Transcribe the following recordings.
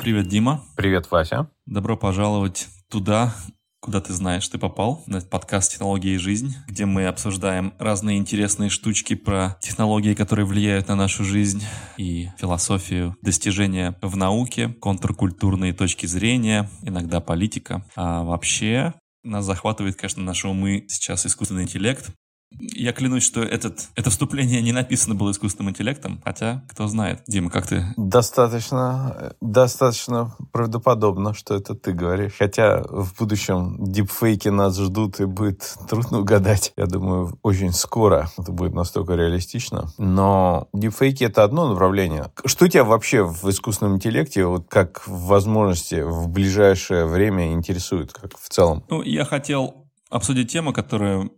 Привет, Дима. Привет, Вася. Добро пожаловать туда, куда ты знаешь, ты попал, на подкаст «Технологии и жизнь», где мы обсуждаем разные интересные штучки про технологии, которые влияют на нашу жизнь, и философию, достижения в науке, контркультурные точки зрения, иногда политика. А вообще нас захватывает, конечно, наши умы сейчас искусственный интеллект, я клянусь, что этот, это вступление не написано было искусственным интеллектом, хотя, кто знает. Дима, как ты? Достаточно, достаточно правдоподобно, что это ты говоришь. Хотя в будущем дипфейки нас ждут и будет трудно угадать. Я думаю, очень скоро это будет настолько реалистично. Но дипфейки — это одно направление. Что тебя вообще в искусственном интеллекте, вот как в возможности в ближайшее время интересует, как в целом? Ну, я хотел обсудить тему, которая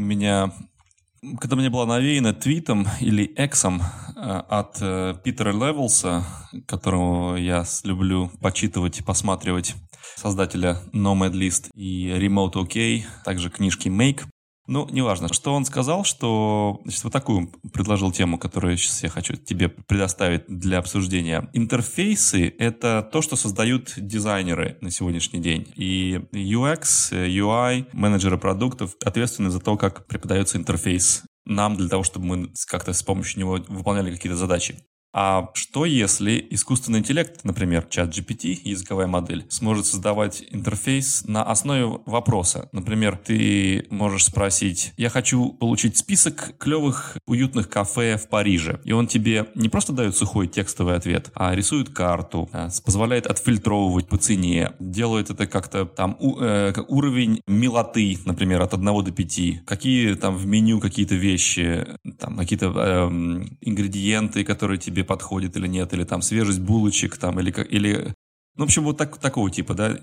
меня когда мне была навеяна твитом или эксом э, от э, Питера Левелса, которого я люблю почитывать посматривать, создателя Nomad List и Remote OK, также книжки Make, ну, неважно. Что он сказал, что... Значит, вот такую предложил тему, которую сейчас я хочу тебе предоставить для обсуждения. Интерфейсы — это то, что создают дизайнеры на сегодняшний день. И UX, UI, менеджеры продуктов ответственны за то, как преподается интерфейс нам для того, чтобы мы как-то с помощью него выполняли какие-то задачи. А что если искусственный интеллект, например, чат GPT, языковая модель, сможет создавать интерфейс на основе вопроса? Например, ты можешь спросить, я хочу получить список клевых уютных кафе в Париже. И он тебе не просто дает сухой текстовый ответ, а рисует карту, позволяет отфильтровывать по цене, делает это как-то там у, э, уровень милоты, например, от 1 до 5, какие там в меню какие-то вещи, там какие-то э, ингредиенты, которые тебе тебе подходит или нет, или там свежесть булочек, там, или, или ну, в общем, вот так, такого типа, да,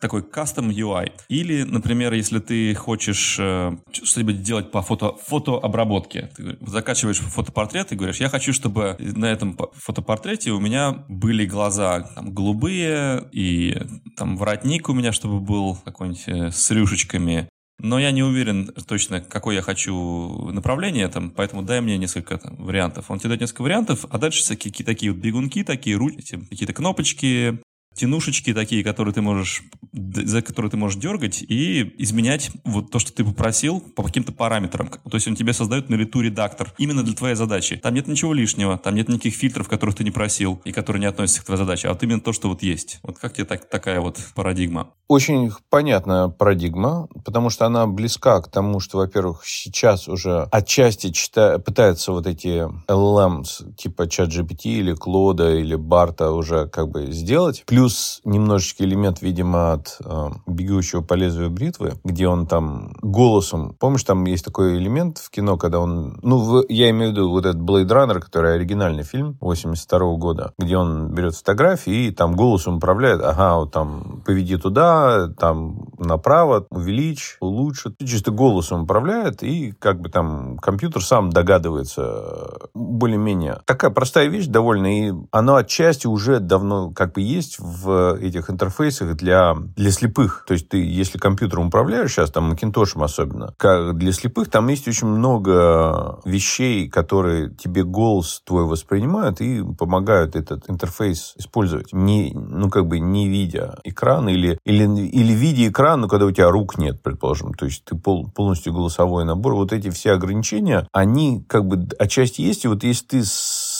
такой custom UI. Или, например, если ты хочешь э, что-нибудь делать по фото, фотообработке, ты закачиваешь фотопортрет и говоришь, я хочу, чтобы на этом фотопортрете у меня были глаза там, голубые, и там воротник у меня, чтобы был какой-нибудь э, с рюшечками, но я не уверен точно, какое я хочу направление, там, поэтому дай мне несколько там, вариантов. Он тебе дает несколько вариантов, а дальше всякие такие вот бегунки, такие ручки, какие-то кнопочки, тянушечки такие, которые ты можешь, за которые ты можешь дергать и изменять вот то, что ты попросил по каким-то параметрам. То есть он тебе создает на лету редактор именно для твоей задачи. Там нет ничего лишнего, там нет никаких фильтров, которых ты не просил и которые не относятся к твоей задаче, а вот именно то, что вот есть. Вот как тебе так, такая вот парадигма? Очень понятная парадигма, потому что она близка к тому, что, во-первых, сейчас уже отчасти чита... пытаются вот эти LLMs типа ChatGPT или Клода или Барта уже как бы сделать. Плюс Плюс немножечко элемент, видимо, от э, «Бегущего по лезвию бритвы», где он там голосом... Помнишь, там есть такой элемент в кино, когда он... Ну, в, я имею в виду вот этот «Блейд Раннер», который оригинальный фильм 82 -го года, где он берет фотографии и там голосом управляет. Ага, вот там поведи туда, там направо, увеличь, улучшит. Чисто голосом управляет, и как бы там компьютер сам догадывается более-менее. Такая простая вещь довольно, и она отчасти уже давно как бы есть в в этих интерфейсах для, для слепых. То есть ты, если компьютером управляешь сейчас, там, Macintosh особенно, как для слепых там есть очень много вещей, которые тебе голос твой воспринимают и помогают этот интерфейс использовать. Не, ну, как бы не видя экран или, или, или видя экран, но когда у тебя рук нет, предположим. То есть ты пол, полностью голосовой набор. Вот эти все ограничения, они как бы отчасти есть. И вот если ты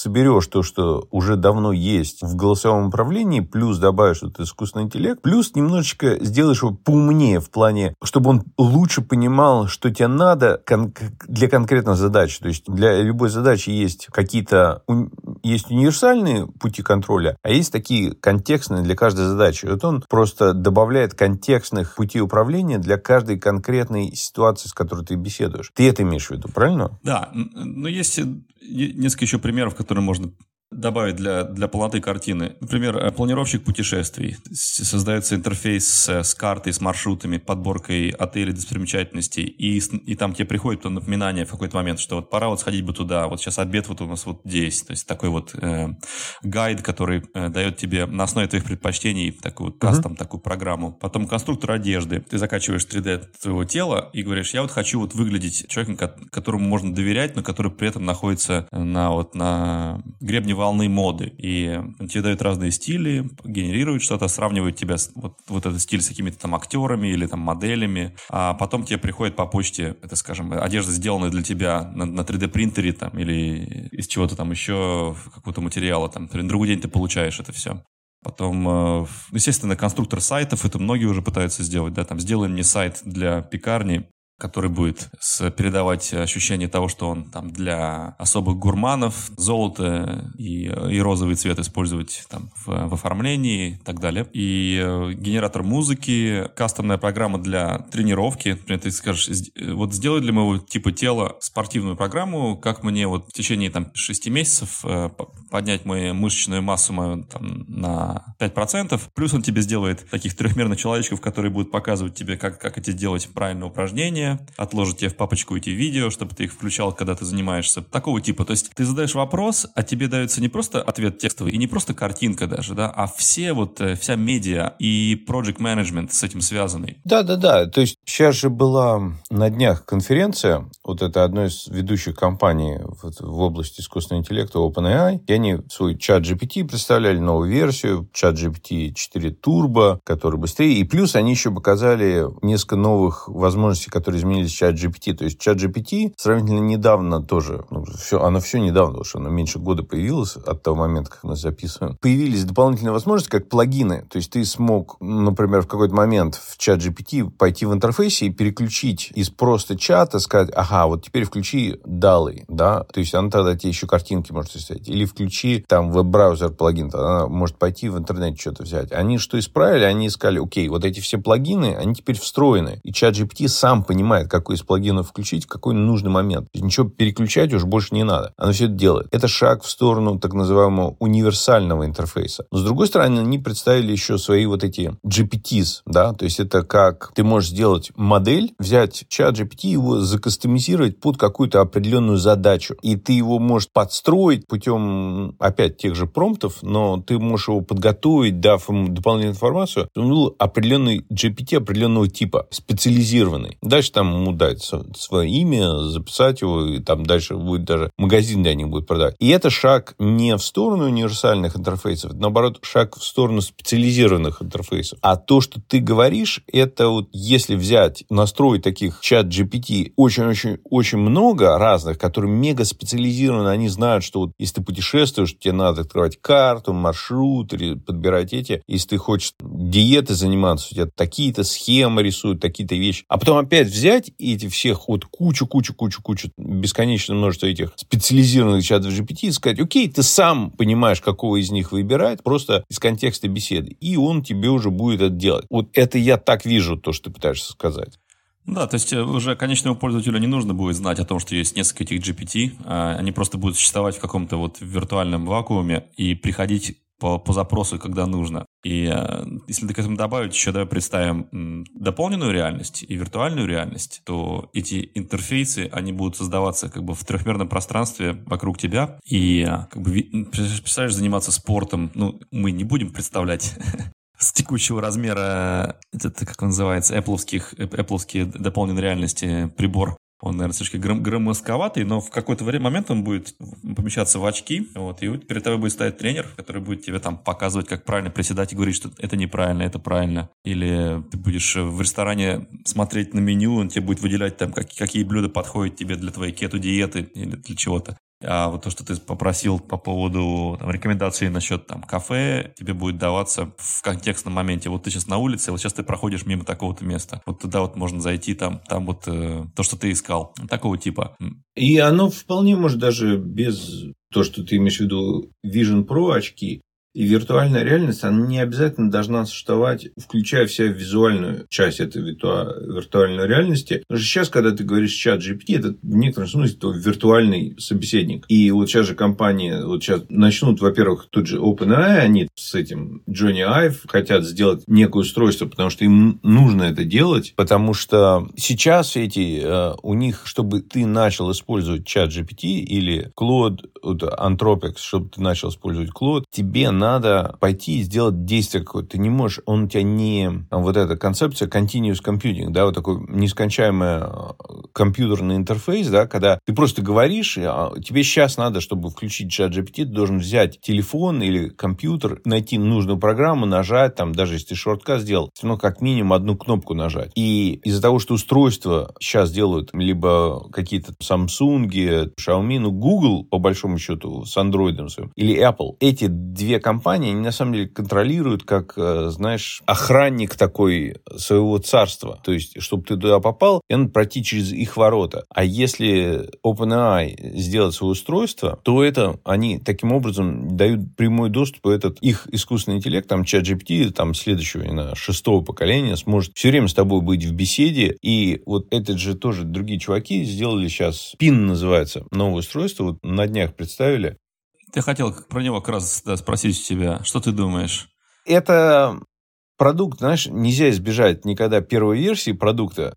соберешь то, что уже давно есть в голосовом управлении, плюс добавишь этот искусственный интеллект, плюс немножечко сделаешь его поумнее в плане, чтобы он лучше понимал, что тебе надо для конкретной задачи. То есть для любой задачи есть какие-то есть универсальные пути контроля, а есть такие контекстные для каждой задачи. Вот он просто добавляет контекстных путей управления для каждой конкретной ситуации, с которой ты беседуешь. Ты это имеешь в виду, правильно? Да, но есть несколько еще примеров, которые можно добавить для, для полноты картины. Например, э, планировщик путешествий. Создается интерфейс с, с картой, с маршрутами, подборкой отелей, достопримечательностей, и, и там тебе приходит напоминание в какой-то момент, что вот пора вот сходить бы туда, вот сейчас обед вот у нас вот здесь. То есть такой вот э, гайд, который э, дает тебе на основе твоих предпочтений такую вот кастом, uh-huh. такую программу. Потом конструктор одежды. Ты закачиваешь 3D твоего тела и говоришь, я вот хочу вот выглядеть человеком, которому можно доверять, но который при этом находится на вот на гребне волны моды. И тебе дают разные стили, генерируют что-то, сравнивают тебя, вот, вот этот стиль с какими-то там актерами или там моделями, а потом тебе приходит по почте, это, скажем, одежда, сделанная для тебя на, на 3D-принтере там или из чего-то там еще, какого-то материала, там, на другой день ты получаешь это все. Потом, э, естественно, конструктор сайтов, это многие уже пытаются сделать, да, там, сделаем мне сайт для пекарни, который будет передавать ощущение того, что он там для особых гурманов, золото и, и розовый цвет использовать там в, в оформлении и так далее. И э, генератор музыки, кастомная программа для тренировки. Например, ты скажешь, вот сделай для моего типа тела спортивную программу, как мне вот в течение там 6 месяцев э, поднять мою мышечную массу мою там на 5%. Плюс он тебе сделает таких трехмерных человечков, которые будут показывать тебе, как, как эти делать правильные упражнения, упражнения, отложит тебе в папочку эти видео, чтобы ты их включал, когда ты занимаешься. Такого типа. То есть ты задаешь вопрос, а тебе дается не просто ответ текстовый, и не просто картинка даже, да, а все вот, э, вся медиа и project management с этим связанный. Да-да-да. То есть сейчас же была на днях конференция, вот это одной из ведущих компаний в, в области искусственного интеллекта OpenAI, и они свой чат GPT представляли новую версию, чат GPT 4 Turbo, который быстрее, и плюс они еще показали несколько новых возможностей, которые которые изменились чат GPT. То есть чат GPT сравнительно недавно тоже, ну, все, оно все недавно, потому что оно меньше года появилось от того момента, как мы записываем. Появились дополнительные возможности, как плагины. То есть ты смог, например, в какой-то момент в чат GPT пойти в интерфейсе и переключить из просто чата, сказать, ага, вот теперь включи далы, да, то есть она тогда тебе еще картинки может составить. Или включи там веб-браузер плагин, тогда она может пойти в интернете что-то взять. Они что исправили? Они искали, окей, вот эти все плагины, они теперь встроены. И чат GPT сам понимает, понимает, какой из плагинов включить в какой нужный момент. Ничего переключать уже больше не надо. Оно все это делает. Это шаг в сторону так называемого универсального интерфейса. Но с другой стороны, они представили еще свои вот эти GPTs, да, то есть это как ты можешь сделать модель, взять чат GPT, его закастомизировать под какую-то определенную задачу. И ты его можешь подстроить путем, опять, тех же промптов, но ты можешь его подготовить, дав ему дополнительную информацию, он был определенный GPT определенного типа, специализированный. Дальше там ему дать свое имя, записать его, и там дальше будет даже магазин для них будет продавать. И это шаг не в сторону универсальных интерфейсов, наоборот, шаг в сторону специализированных интерфейсов. А то, что ты говоришь, это вот если взять, настроить таких чат GPT очень-очень-очень много разных, которые мега специализированы, они знают, что вот если ты путешествуешь, тебе надо открывать карту, маршрут, или подбирать эти. Если ты хочешь диеты заниматься, у тебя такие-то схемы рисуют, такие-то вещи. А потом опять взять взять эти всех вот кучу, кучу, кучу, кучу, бесконечное множество этих специализированных чатов GPT и сказать, окей, ты сам понимаешь, какого из них выбирать, просто из контекста беседы, и он тебе уже будет это делать. Вот это я так вижу, то, что ты пытаешься сказать. Да, то есть э, уже конечному пользователю не нужно будет знать о том, что есть несколько этих GPT, а они просто будут существовать в каком-то вот виртуальном вакууме и приходить по, по запросу, когда нужно. И э, если к этому добавить еще, давай представим дополненную реальность и виртуальную реальность, то эти интерфейсы, они будут создаваться как бы в трехмерном пространстве вокруг тебя. И э, как бы, представляешь, заниматься спортом, ну, мы не будем представлять с текущего размера, это как он называется, Apple Apple'ские дополненной реальности прибор он, наверное, слишком гром- громоздковатый, но в какой-то момент он будет помещаться в очки, вот, и перед тобой будет стоять тренер, который будет тебе там показывать, как правильно приседать и говорить, что это неправильно, это правильно. Или ты будешь в ресторане смотреть на меню, он тебе будет выделять там, как, какие блюда подходят тебе для твоей кето-диеты или для чего-то. А вот то, что ты попросил по поводу там, рекомендаций насчет там, кафе, тебе будет даваться в контекстном моменте. Вот ты сейчас на улице, вот сейчас ты проходишь мимо такого-то места. Вот туда вот можно зайти, там, там вот э, то, что ты искал. Такого типа. И оно вполне может даже без то, что ты имеешь в виду Vision Pro очки, и виртуальная реальность, она не обязательно должна существовать, включая вся визуальную часть этой виртуальной реальности. Потому что сейчас, когда ты говоришь чат GPT, это в некотором смысле это виртуальный собеседник. И вот сейчас же компании вот сейчас начнут, во-первых, тут же OpenAI, они с этим Johnny Ive хотят сделать некое устройство, потому что им нужно это делать, потому что сейчас эти, э, у них, чтобы ты начал использовать чат GPT или Claude, Anthropic, чтобы ты начал использовать Claude, тебе надо надо пойти и сделать действие какое-то. Ты не можешь, он у тебя не... Вот эта концепция continuous computing, да, вот такой нескончаемый э, компьютерный интерфейс, да, когда ты просто говоришь, а тебе сейчас надо, чтобы включить чат GPT, ты должен взять телефон или компьютер, найти нужную программу, нажать, там, даже если ты шорткат сделал, все равно как минимум одну кнопку нажать. И из-за того, что устройства сейчас делают либо какие-то Samsung, Xiaomi, ну, Google, по большому счету, с Android своим, или Apple, эти две компании, они на самом деле контролируют, как, э, знаешь, охранник такой своего царства. То есть, чтобы ты туда попал, и надо пройти через их ворота. А если OpenAI сделать свое устройство, то это они таким образом дают прямой доступ, этот их искусственный интеллект, там, чат GPT, там, следующего, не знаю, шестого поколения, сможет все время с тобой быть в беседе. И вот этот же тоже другие чуваки сделали сейчас, PIN называется, новое устройство, вот на днях представили. Ты хотел про него как раз да, спросить у тебя, что ты думаешь? Это продукт, знаешь, нельзя избежать никогда первой версии продукта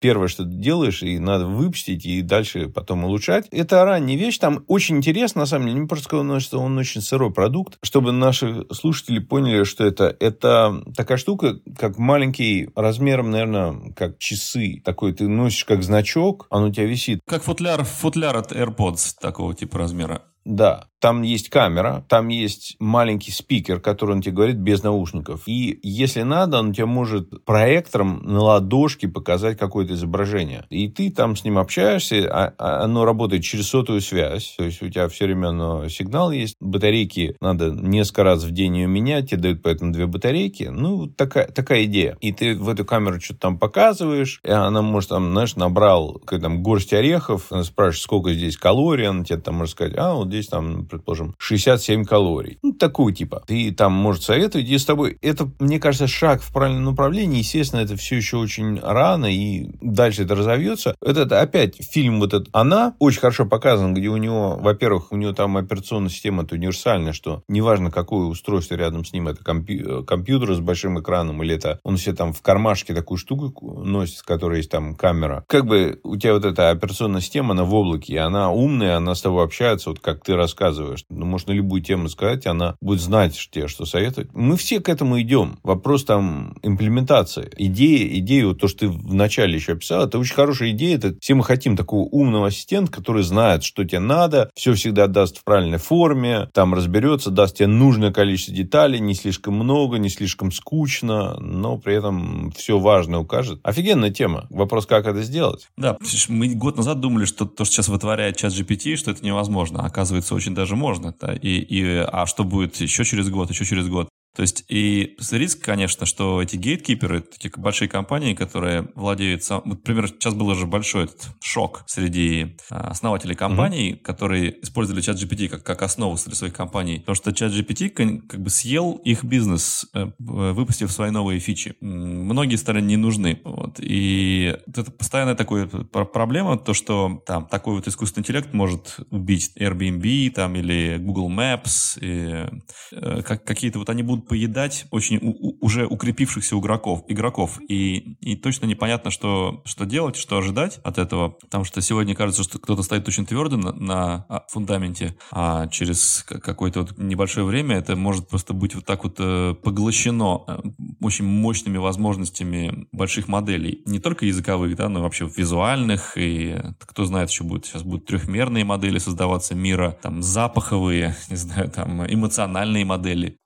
первое, что ты делаешь, и надо выпустить, и дальше потом улучшать. Это ранняя вещь. Там очень интересно, на самом деле, не просто сказано, что он очень сырой продукт, чтобы наши слушатели поняли, что это. Это такая штука, как маленький, размером, наверное, как часы. Такой ты носишь как значок, он у тебя висит. Как футляр, футляр от AirPods такого типа размера. Да, там есть камера, там есть маленький спикер, который он тебе говорит без наушников. И если надо, он тебе может проектором на ладошке показать какое-то изображение. И ты там с ним общаешься, а, а оно работает через сотовую связь. То есть у тебя все время оно, сигнал есть. Батарейки надо несколько раз в день ее менять, тебе дают поэтому две батарейки. Ну, такая, такая идея. И ты в эту камеру что-то там показываешь, и она может там, знаешь, набрал там, горсть орехов, спрашиваешь, сколько здесь калорий, она тебе там может сказать, а, вот здесь там предположим, 67 калорий. Ну, такого типа. Ты там, может, советовать, и с тобой... Это, мне кажется, шаг в правильном направлении. Естественно, это все еще очень рано, и дальше это разовьется. Это, опять фильм вот этот «Она» очень хорошо показан, где у него, во-первых, у него там операционная система это универсальная, что неважно, какое устройство рядом с ним, это компью- компьютер с большим экраном, или это он себе там в кармашке такую штуку носит, с которой есть там камера. Как бы у тебя вот эта операционная система, она в облаке, и она умная, она с тобой общается, вот как ты рассказываешь ну, можно любую тему сказать, она будет знать тебе, что советовать. Мы все к этому идем. Вопрос там имплементации. Идея, идея, вот то, что ты вначале еще описал, это очень хорошая идея. Это все мы хотим такого умного ассистента, который знает, что тебе надо, все всегда даст в правильной форме, там разберется, даст тебе нужное количество деталей, не слишком много, не слишком скучно, но при этом все важное укажет. Офигенная тема. Вопрос, как это сделать? Да, мы год назад думали, что то, что сейчас вытворяет чат GPT, что это невозможно. оказывается, очень даже можно да, и, и, а что будет еще через год, еще через год. То есть и риск, конечно, что эти гейткиперы, такие большие компании, которые владеют... Сам... Например, сейчас был уже большой этот шок среди а, основателей компаний, mm-hmm. которые использовали чат GPT как, как основу среди своих компаний. Потому что чат GPT как бы съел их бизнес, э, выпустив свои новые фичи. Многие стали не нужны. Вот. И это постоянная такая проблема, то, что там такой вот искусственный интеллект может убить Airbnb там, или Google Maps, и, э, как, какие-то вот они будут поедать очень у, уже укрепившихся игроков, игроков. И, и точно непонятно, что, что делать, что ожидать от этого. Потому что сегодня кажется, что кто-то стоит очень твердо на, на а, фундаменте, а через какое-то вот небольшое время это может просто быть вот так вот э, поглощено э, очень мощными возможностями больших моделей. Не только языковых, да, но вообще визуальных. И кто знает, еще будет. Сейчас будут трехмерные модели создаваться мира, там запаховые, не знаю, там эмоциональные модели.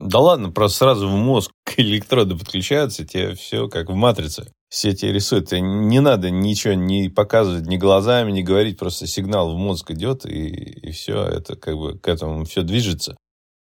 Да ладно, просто сразу в мозг электроды подключаются, тебе все как в матрице. Все эти рисуют. Тебе не надо ничего не показывать ни глазами, не говорить, просто сигнал в мозг идет, и, и все, это как бы к этому все движется.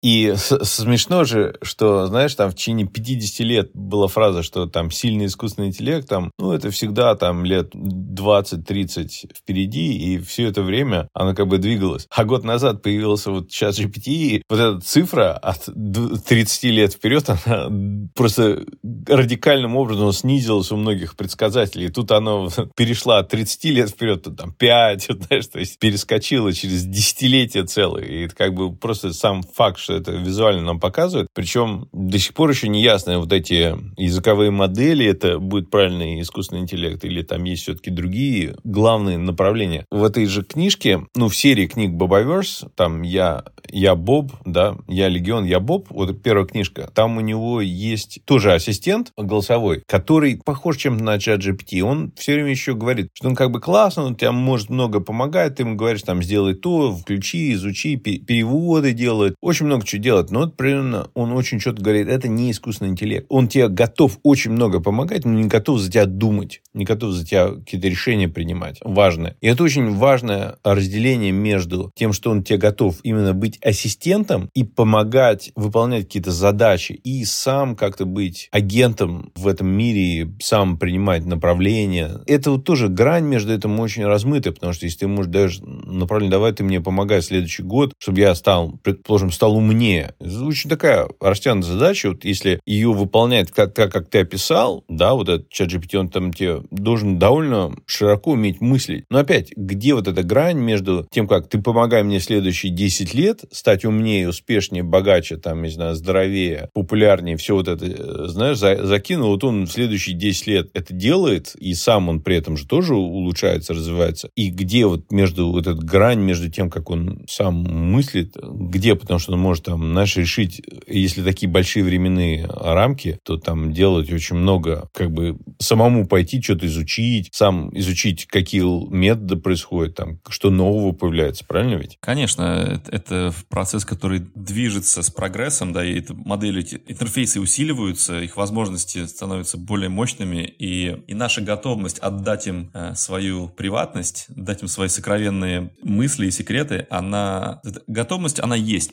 И смешно же, что, знаешь, там в течение 50 лет была фраза, что там сильный искусственный интеллект, там, ну, это всегда там лет 20-30 впереди, и все это время оно как бы двигалось. А год назад появился вот сейчас GPT, и вот эта цифра от 30 лет вперед, она просто радикальным образом снизилась у многих предсказателей. Тут оно перешла от 30 лет вперед, то там 5, знаешь, то есть перескочила через десятилетия целые. И это как бы просто сам факт, что это визуально нам показывает. Причем до сих пор еще не ясно, вот эти языковые модели, это будет правильный искусственный интеллект, или там есть все-таки другие главные направления. В этой же книжке, ну, в серии книг Бобоверс, там я, я Боб, да, я Легион, я Боб, вот первая книжка, там у него есть тоже ассистент голосовой, который похож чем-то на чат GPT. Он все время еще говорит, что он как бы классно, он тебе может много помогать, ты ему говоришь, там, сделай то, включи, изучи, переводы делает, очень много чего делает, но вот примерно он очень четко говорит, это не искусственный интеллект. Он тебе готов очень много помогать, но не готов за тебя думать, не готов за тебя какие-то решения принимать важное. И это очень важное разделение между тем, что он тебе готов именно быть ассистентом и помогать выполнять какие-то задачи, и сам как-то быть агентом в этом мире, сам принимать направления. Это вот тоже грань между этим очень размытая, потому что если ты можешь даже направление, давай ты мне помогай следующий год, чтобы я стал, предположим, стал умнее. Это очень такая растянутая задача, вот если ее выполняет так, так, как ты описал, да, вот этот чат GPT, он там тебе должен довольно широко уметь мыслить. Но опять, где вот эта грань между тем, как ты помогай мне следующие 10 лет стать умнее, успешнее, богаче, там, не знаю, здоровее, популярнее, все вот это, э, знаешь, за, закинул, вот он в следующие 10 лет это делает, и сам он при этом же тоже улучшается, развивается. И где вот между вот эта грань между тем, как он сам мыслит, где, потому что он может там, знаешь, решить, если такие большие временные рамки, то там делать очень много, как бы самому пойти что-то изучить, сам изучить, какие методы происходят, там, что нового появляется, правильно ведь? Конечно, это процесс, который движется с прогрессом, да, и это модели, эти интерфейсы усиливаются, их возможности становятся более мощными, и, и наша готовность отдать им э, свою приватность, дать им свои сокровенные мысли и секреты, она, готовность, она есть.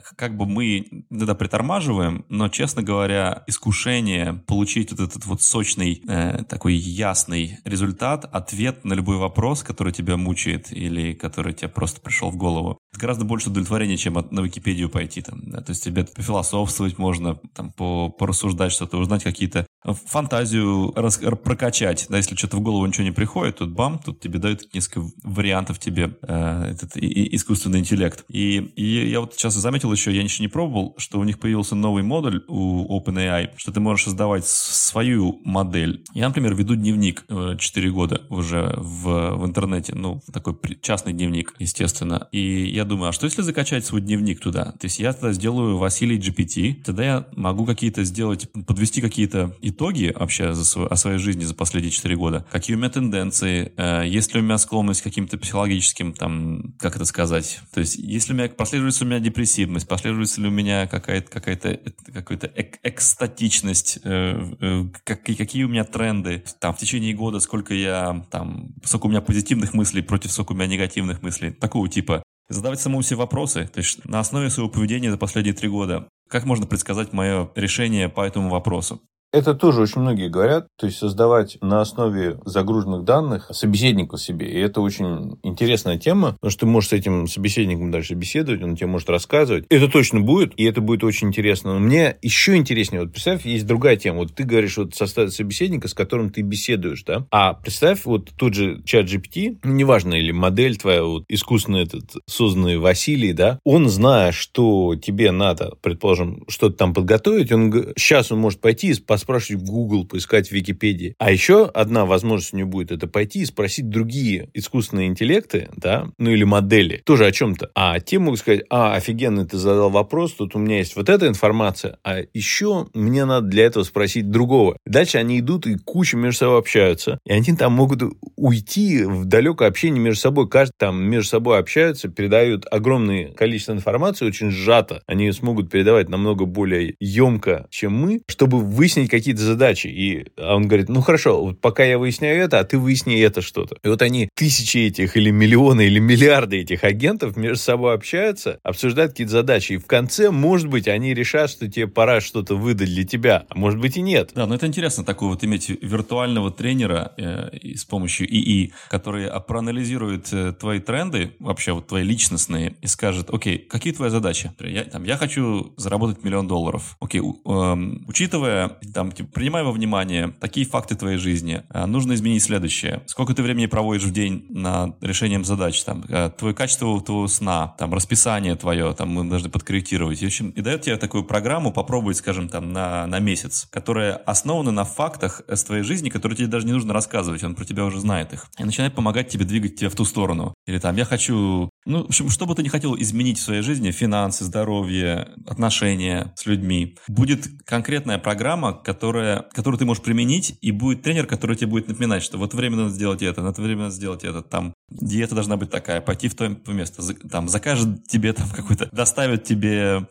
Э, как бы мы иногда притормаживаем, но, честно говоря, искушение получить вот этот вот сочный, э, такой ясный результат, ответ на любой вопрос, который тебя мучает или который тебе просто пришел в голову, это гораздо больше удовлетворения, чем от, на Википедию пойти. Там, да? То есть тебе пофилософствовать можно, там, по, порассуждать что-то, узнать какие-то фантазию рас, прокачать. Да, если что-то в голову ничего не приходит, тут бам, тут тебе дают несколько вариантов тебе э, этот и, и, искусственный интеллект. И, и я вот сейчас заметил еще, я ничего не пробовал, что у них появился новый модуль у OpenAI, что ты можешь создавать свою модель. Я, например, веду дневник э, 4 года уже в, в интернете, ну, такой частный дневник, естественно. И я думаю, а что если закачать свой дневник туда? То есть я тогда сделаю Василий GPT, тогда я могу какие-то сделать, подвести какие-то итоги вообще за свой, о своей жизни за последние 4 года, какие у меня тенденции, э, есть ли у меня склонность к каким-то психологическим, там, как это сказать, то есть если у меня, последуется у меня депрессивность, последуется ли у меня какая-то какая-то какая-то эк экстатичность, э, э, как, какие у меня тренды, там, в течение года, сколько я, там, сколько у меня позитивных мыслей против сколько у меня негативных мыслей, такого типа. Задавать самому себе вопросы, то есть на основе своего поведения за последние три года, как можно предсказать мое решение по этому вопросу? Это тоже очень многие говорят, то есть создавать на основе загруженных данных собеседника себе. И это очень интересная тема, потому что ты можешь с этим собеседником дальше беседовать, он тебе может рассказывать. Это точно будет, и это будет очень интересно. Но мне еще интереснее, вот представь, есть другая тема. Вот ты говоришь, вот составить собеседника, с которым ты беседуешь, да? А представь, вот тот же чат GPT, ну, неважно, или модель твоя, вот искусственно этот созданный Василий, да, он, зная, что тебе надо, предположим, что-то там подготовить, он сейчас он может пойти и поспрашивать Google, поискать в Википедии. А еще одна возможность у него будет это пойти и спросить другие искусственные интеллекты, да, ну или модели, тоже о чем-то. А те могут сказать, а, офигенно, ты задал вопрос, тут у меня есть вот эта информация, а еще мне надо для этого спросить другого. Дальше они идут и куча между собой общаются, и они там могут уйти в далекое общение между собой. Каждый там между собой общаются, передают огромное количество информации, очень сжато. Они смогут передавать намного более емко, чем мы, чтобы выяснить какие-то задачи. И он говорит, ну хорошо, вот пока я выясняю это, а ты выясни это что-то. И вот они, тысячи этих или миллионы или миллиарды этих агентов между собой общаются, обсуждают какие-то задачи. И в конце, может быть, они решат, что тебе пора что-то выдать для тебя, а может быть и нет. Да, но это интересно, такой вот иметь виртуального тренера э, с помощью ИИ, который проанализирует э, твои тренды, вообще вот твои личностные, и скажет, окей, какие твои задачи? Я, там, я хочу заработать миллион долларов. Окей, э, учитывая там, типа, принимай во внимание такие факты твоей жизни, а, нужно изменить следующее. Сколько ты времени проводишь в день над решением задач, там, а, твое качество твоего сна, там, расписание твое, там, мы должны подкорректировать. И, в общем, и дает тебе такую программу попробовать, скажем, там, на, на месяц, которая основана на фактах с твоей жизни, которые тебе даже не нужно рассказывать, он про тебя уже знает их. И начинает помогать тебе двигать тебя в ту сторону. Или там, я хочу ну, в общем, что бы ты не хотел изменить в своей жизни, финансы, здоровье, отношения с людьми, будет конкретная программа, которая, которую ты можешь применить, и будет тренер, который тебе будет напоминать, что вот время надо сделать это, на это время надо сделать это, там диета должна быть такая, пойти в то место, там закажет тебе там какой-то, доставят тебе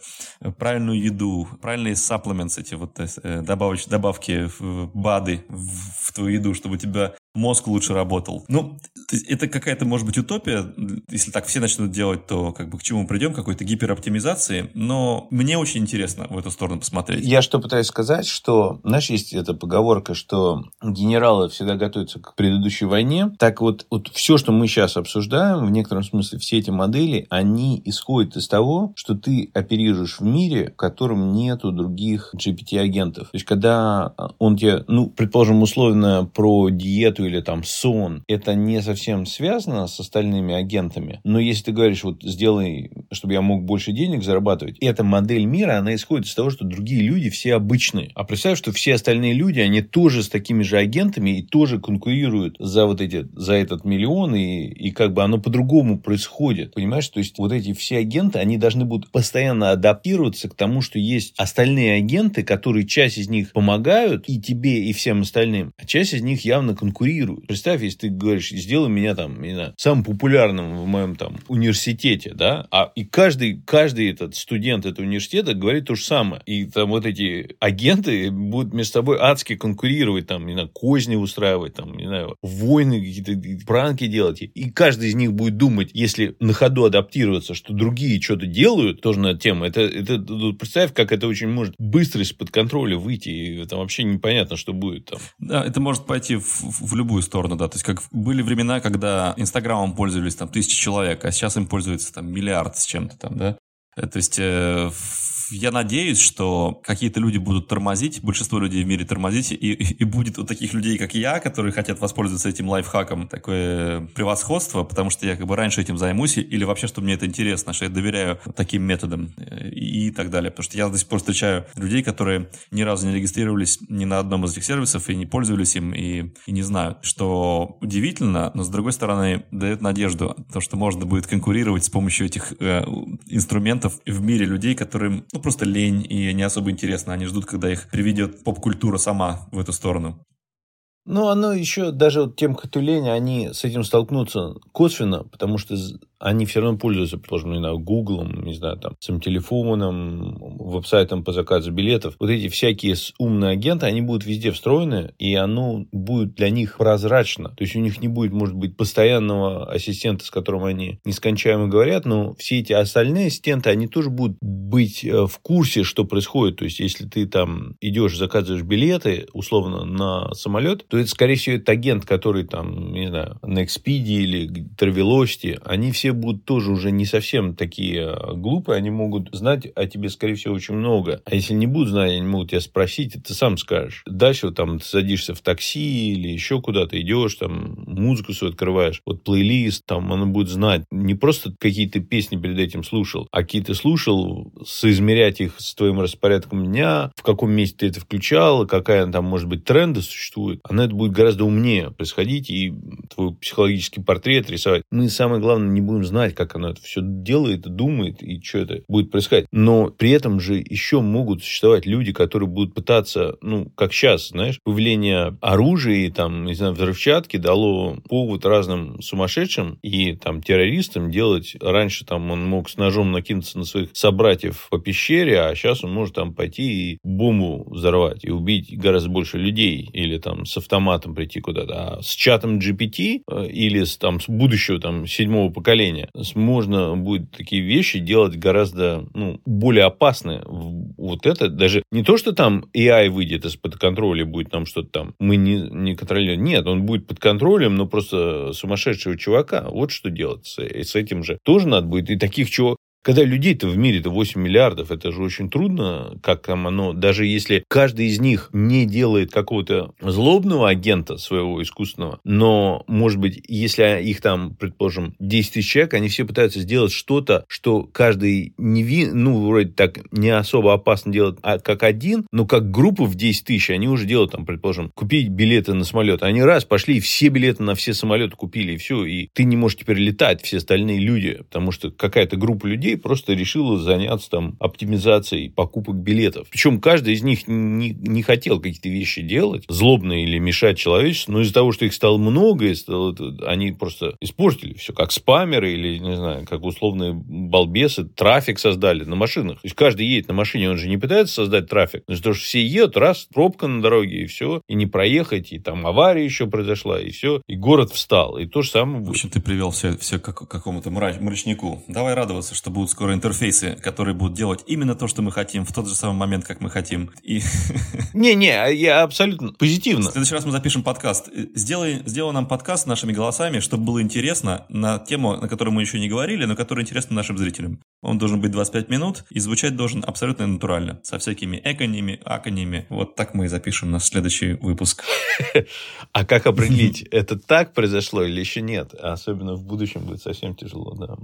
правильную еду, правильные supplements, эти вот э, добавоч, добавки, БАДы в твою еду, чтобы у тебя мозг лучше работал. Ну, это какая-то, может быть, утопия. Если так все начнут делать, то как бы к чему мы придем? Какой-то гипероптимизации. Но мне очень интересно в эту сторону посмотреть. Я что пытаюсь сказать, что, знаешь, есть эта поговорка, что генералы всегда готовятся к предыдущей войне. Так вот, вот все, что мы сейчас обсуждаем, в некотором смысле все эти модели, они исходят из того, что ты оперируешь в мире, в котором нету других GPT-агентов. То есть, когда он тебе, ну, предположим, условно про диету или там сон, это не совсем связано с остальными агентами. Но если ты говоришь, вот сделай, чтобы я мог больше денег зарабатывать, эта модель мира, она исходит из того, что другие люди все обычные. А представь, что все остальные люди, они тоже с такими же агентами и тоже конкурируют за вот эти, за этот миллион, и, и как бы оно по-другому происходит. Понимаешь? То есть, вот эти все агенты, они должны будут постоянно адаптироваться к тому, что есть остальные агенты, которые часть из них помогают и тебе, и всем остальным, а часть из них явно конкурирует конкурируют. Представь, если ты говоришь, сделай меня там, не знаю, самым популярным в моем там университете, да, а и каждый, каждый этот студент этого университета говорит то же самое. И там вот эти агенты будут между собой адски конкурировать, там, не знаю, козни устраивать, там, не знаю, войны какие-то, пранки делать. И каждый из них будет думать, если на ходу адаптироваться, что другие что-то делают, тоже на эту тему, это, это, представь, как это очень может быстро из-под контроля выйти, и там вообще непонятно, что будет там. Да, это может пойти в, в любую сторону, да. То есть, как были времена, когда Инстаграмом пользовались там тысячи человек, а сейчас им пользуется там миллиард с чем-то там, да. Э, то есть, э, я надеюсь, что какие-то люди будут тормозить, большинство людей в мире тормозить, и, и будет у таких людей, как я, которые хотят воспользоваться этим лайфхаком, такое превосходство, потому что я как бы раньше этим займусь, или вообще, что мне это интересно, что я доверяю таким методам и, и так далее. Потому что я до сих пор встречаю людей, которые ни разу не регистрировались ни на одном из этих сервисов и не пользовались им, и, и не знают, что удивительно, но с другой стороны дает надежду, то, что можно будет конкурировать с помощью этих э, инструментов в мире людей, которым ну, ну, просто лень и не особо интересно. Они ждут, когда их приведет поп-культура сама в эту сторону. Ну, оно еще, даже вот тем, кто лень, они с этим столкнутся косвенно, потому что они все равно пользуются, предположим, не знаю, Гуглом, не знаю, там, своим телефоном, веб-сайтом по заказу билетов. Вот эти всякие умные агенты, они будут везде встроены, и оно будет для них прозрачно. То есть, у них не будет, может быть, постоянного ассистента, с которым они нескончаемо говорят, но все эти остальные ассистенты, они тоже будут быть э, в курсе, что происходит. То есть, если ты там идешь, заказываешь билеты, условно, на самолет, то это, скорее всего, это агент, который там, не знаю, на Expedia или Travelocity, они все будут тоже уже не совсем такие э, глупые, они могут знать о тебе, скорее всего, очень много. А если не будут знать, они могут тебя спросить, и ты сам скажешь. Дальше там ты садишься в такси или еще куда-то идешь, там музыку свою открываешь, вот плейлист, там она будет знать не просто какие-то песни перед этим слушал, а какие-то слушал, соизмерять их с твоим распорядком дня, в каком месте ты это включал, какая там, может быть, тренды существует. Она это будет гораздо умнее происходить и твой психологический портрет рисовать. Мы, самое главное, не будем будем знать, как она это все делает, думает и что это будет происходить. Но при этом же еще могут существовать люди, которые будут пытаться, ну, как сейчас, знаешь, появление оружия и там, не знаю, взрывчатки дало повод разным сумасшедшим и там террористам делать. Раньше там он мог с ножом накинуться на своих собратьев по пещере, а сейчас он может там пойти и бомбу взорвать и убить гораздо больше людей или там с автоматом прийти куда-то. А с чатом GPT э, или с, там, с будущего там седьмого поколения поколения. Можно будет такие вещи делать гораздо ну, более опасные. Вот это даже не то, что там AI выйдет из-под контроля, будет там что-то там, мы не, не контролируем. Нет, он будет под контролем, но просто сумасшедшего чувака. Вот что делать с, с этим же. Тоже надо будет. И таких чуваков Когда людей-то в мире-то 8 миллиардов, это же очень трудно, как там оно, даже если каждый из них не делает какого-то злобного агента своего искусственного, но, может быть, если их там, предположим, 10 тысяч человек, они все пытаются сделать что-то, что каждый не ви... ну, вроде так не особо опасно делать, а как один, но как группа в 10 тысяч, они уже делают там, предположим, купить билеты на самолет. Они раз пошли и все билеты на все самолеты купили, и все, и ты не можешь теперь летать, все остальные люди, потому что какая-то группа людей просто решила заняться там оптимизацией покупок билетов. Причем каждый из них не, не хотел какие-то вещи делать, злобные или мешать человечеству, но из-за того, что их стало много, они просто испортили все, как спамеры или, не знаю, как условные балбесы, трафик создали на машинах. То есть каждый едет на машине, он же не пытается создать трафик, но что все едут, раз, пробка на дороге, и все, и не проехать, и там авария еще произошла, и все, и город встал, и то же самое. В общем, ты привел все, все к какому-то мрач, мрачнику. Давай радоваться, что будут скоро интерфейсы, которые будут делать именно то, что мы хотим, в тот же самый момент, как мы хотим. И... Не-не, я абсолютно позитивно. В следующий раз мы запишем подкаст. Сделай, сделай нам подкаст нашими голосами, чтобы было интересно на тему, на которую мы еще не говорили, но которая интересна нашим зрителям. Он должен быть 25 минут и звучать должен абсолютно натурально, со всякими эконями, аконями. Вот так мы и запишем наш следующий выпуск. А как определить, это так произошло или еще нет? Особенно в будущем будет совсем тяжело, да.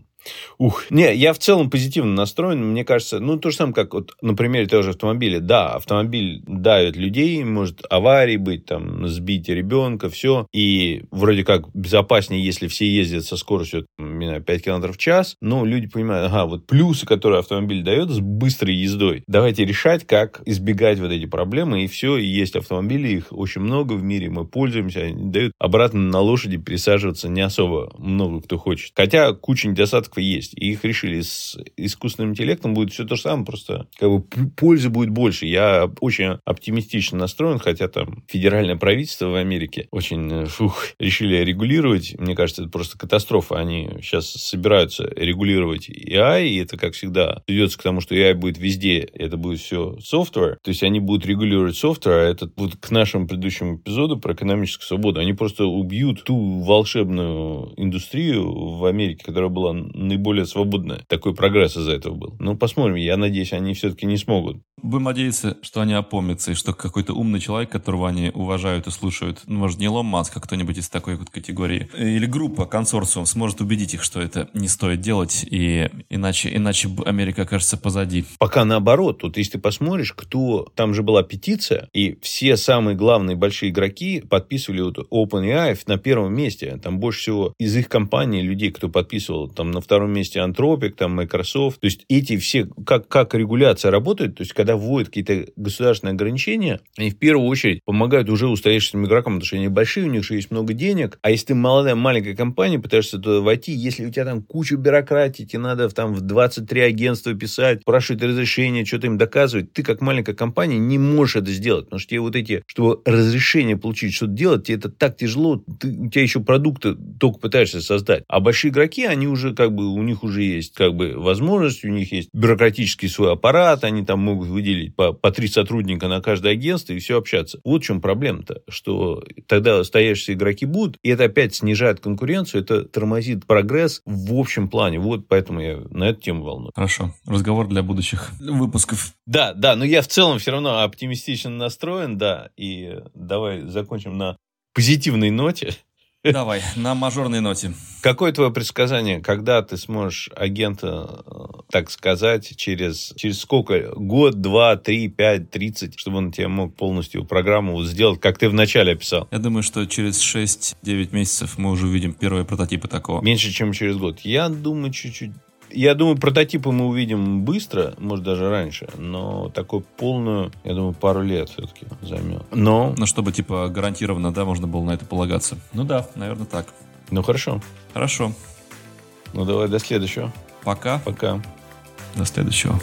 Ух, не, я в целом позитивно настроен. Мне кажется, ну, то же самое, как вот на примере того же автомобиля. Да, автомобиль давит людей, может аварии быть, там, сбить ребенка, все. И вроде как безопаснее, если все ездят со скоростью, не знаю, 5 км в час. Но люди понимают, ага, вот плюсы, которые автомобиль дает с быстрой ездой. Давайте решать, как избегать вот эти проблемы, и все. И есть автомобили, их очень много в мире, мы пользуемся, они дают обратно на лошади пересаживаться не особо много кто хочет. Хотя куча недостатков есть. И их решили с искусственным интеллектом будет все то же самое, просто как бы пользы будет больше. Я очень оптимистично настроен, хотя там федеральное правительство в Америке очень э, фух, решили регулировать. Мне кажется, это просто катастрофа. Они сейчас собираются регулировать AI, и это, как всегда, идется к тому, что AI будет везде, это будет все software. То есть они будут регулировать software, а это вот к нашему предыдущему эпизоду про экономическую свободу. Они просто убьют ту волшебную индустрию в Америке, которая была наиболее свободная. Такой прогресс из-за этого был. Ну, посмотрим. Я надеюсь, они все-таки не смогут. Будем надеяться, что они опомнятся, и что какой-то умный человек, которого они уважают и слушают, ну, может, не Лом Маск, а кто-нибудь из такой вот категории, или группа, консорциум, сможет убедить их, что это не стоит делать, и иначе, иначе Америка окажется позади. Пока наоборот. Тут, если ты посмотришь, кто... Там же была петиция, и все самые главные большие игроки подписывали вот OpenAI на первом месте. Там больше всего из их компании людей, кто подписывал. Там на втором месте Anthropic, там Microsoft. То есть эти все... Как, как регуляция работает, то есть когда вводят какие-то государственные ограничения, они в первую очередь помогают уже устоявшимся игрокам, потому что они большие, у них же есть много денег. А если ты молодая, маленькая компания, пытаешься туда войти, если у тебя там куча бюрократии, тебе надо там в 23 агентства писать, спрашивать разрешение, что-то им доказывать, ты как маленькая компания не можешь это сделать, потому что тебе вот эти, чтобы разрешение получить, что-то делать, тебе это так тяжело, ты, у тебя еще продукты только пытаешься создать. А большие игроки, они уже как бы, у них уже есть как бы возможность, у них есть бюрократический свой аппарат, они там могут выделить по, по три сотрудника на каждое агентство и все общаться. Вот в чем проблема-то, что тогда стоящиеся игроки будут, и это опять снижает конкуренцию, это тормозит прогресс в общем плане. Вот поэтому я на эту тему волнуюсь. Хорошо. Разговор для будущих выпусков. Да, да, но я в целом все равно оптимистично настроен, да, и давай закончим на позитивной ноте. Давай, на мажорной ноте. Какое твое предсказание, когда ты сможешь агента, э, так сказать, через, через сколько? Год, два, три, пять, тридцать, чтобы он тебе мог полностью программу сделать, как ты вначале описал? Я думаю, что через 6-9 месяцев мы уже увидим первые прототипы такого. Меньше, чем через год. Я думаю, чуть-чуть я думаю, прототипы мы увидим быстро, может, даже раньше, но такой полную, я думаю, пару лет все-таки займет. Но... Ну, чтобы, типа, гарантированно, да, можно было на это полагаться. Ну да, наверное, так. Ну, хорошо. Хорошо. Ну, давай до следующего. Пока. Пока. До следующего.